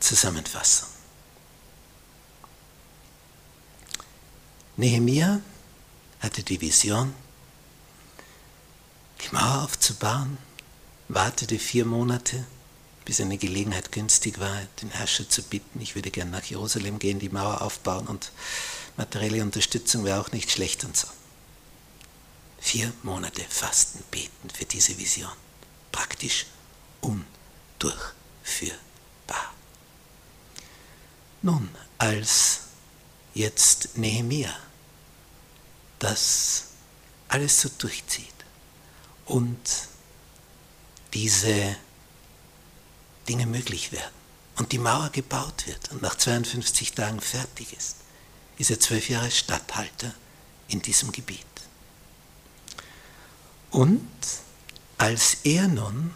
Zusammenfassung. Nehemia hatte die Vision, die Mauer aufzubauen, wartete vier Monate, bis eine Gelegenheit günstig war, den Herrscher zu bitten, ich würde gern nach Jerusalem gehen, die Mauer aufbauen und materielle Unterstützung wäre auch nicht schlecht und so. Vier Monate Fasten, Beten für diese Vision. Praktisch undurchführbar. Nun, als jetzt Nehemia das alles so durchzieht und diese Dinge möglich werden und die Mauer gebaut wird und nach 52 Tagen fertig ist, ist er zwölf Jahre Statthalter in diesem Gebiet. Und als er nun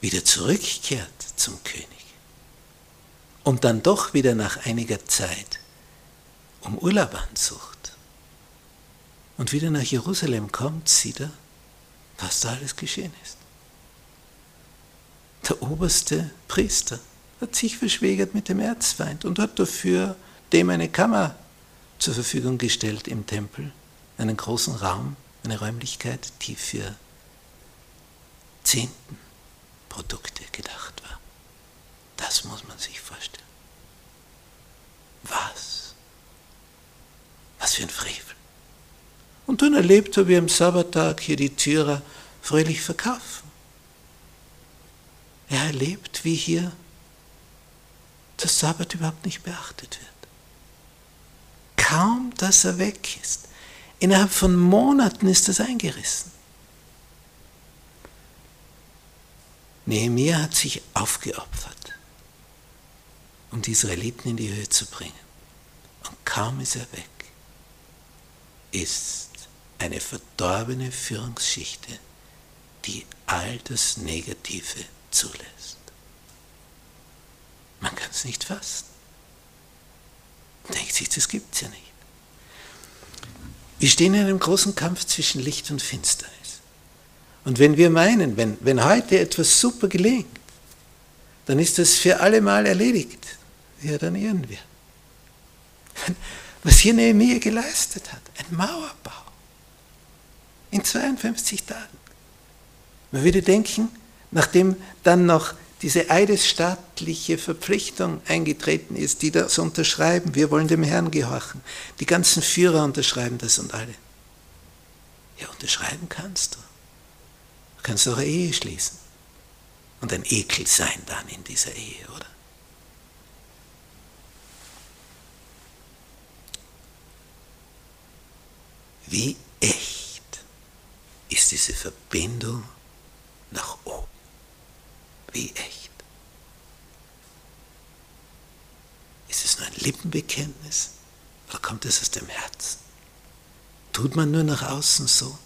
wieder zurückkehrt zum König und dann doch wieder nach einiger Zeit um Urlaub ansucht und wieder nach Jerusalem kommt, sieht er, was da alles geschehen ist. Der oberste Priester hat sich verschwägert mit dem Erzfeind und hat dafür dem eine Kammer zur Verfügung gestellt im Tempel, einen großen Raum, eine Räumlichkeit, die für Zehntenprodukte gedacht war. Das muss man sich vorstellen. Was? Was für ein Frevel. Und dann erlebt er, wie am Sabbattag hier die Türer fröhlich verkaufen. Er erlebt, wie hier das Sabbat überhaupt nicht beachtet wird. Kaum, dass er weg ist. Innerhalb von Monaten ist das eingerissen. Nehemiah hat sich aufgeopfert, um die Israeliten in die Höhe zu bringen. Und kaum ist er weg, ist eine verdorbene Führungsschichte, die all das Negative zulässt. Man kann es nicht fassen. Man denkt sich, das gibt es ja nicht. Wir stehen in einem großen Kampf zwischen Licht und Finsternis. Und wenn wir meinen, wenn, wenn heute etwas super gelingt, dann ist das für alle Mal erledigt. Ja, dann irren wir. Was hier Nehemiah geleistet hat, ein Mauerbau in 52 Tagen. Man würde denken, nachdem dann noch diese eidesstaatliche Verpflichtung eingetreten ist, die das unterschreiben, wir wollen dem Herrn gehorchen. Die ganzen Führer unterschreiben das und alle. Ja, unterschreiben kannst du. Du kannst auch eine Ehe schließen. Und ein Ekel sein dann in dieser Ehe, oder? Wie echt ist diese Verbindung nach oben? Wie echt? Ist es nur ein Lippenbekenntnis oder kommt es aus dem Herzen? Tut man nur nach außen so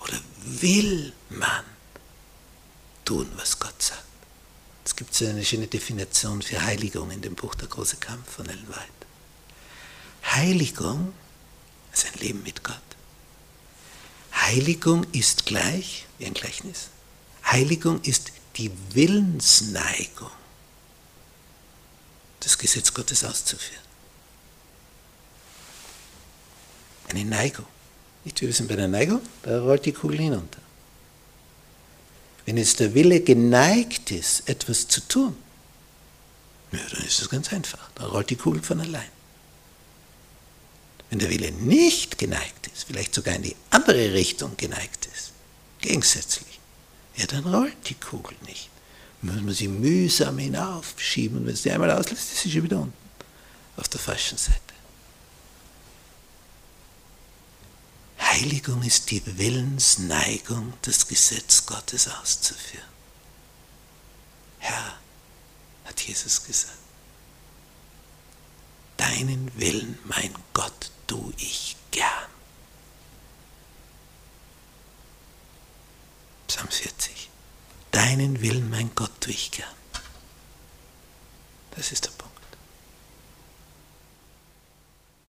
oder will man tun, was Gott sagt? Es gibt so eine schöne Definition für Heiligung in dem Buch Der große Kampf von Ellen White. Heiligung ist ein Leben mit Gott. Heiligung ist gleich, wie ein Gleichnis, Heiligung ist die Willensneigung, das Gesetz Gottes auszuführen. Eine Neigung. Nicht, wir sind bei der Neigung, da rollt die Kugel hinunter. Wenn jetzt der Wille geneigt ist, etwas zu tun, ja, dann ist es ganz einfach. Da rollt die Kugel von allein. Wenn der Wille nicht geneigt ist, vielleicht sogar in die andere Richtung geneigt ist, gegensätzlich, ja, dann rollt die Kugel nicht. Dann muss man sie mühsam hinaufschieben und wenn es die einmal auslässt, ist sie schon wieder unten, auf der falschen Seite. Heiligung ist die Willensneigung, das Gesetz Gottes auszuführen. Herr, hat Jesus gesagt, deinen Willen, mein Gott, tu ich gern. Psalm 40. Deinen Willen, mein Gott, tue ich gern. Das ist der Punkt.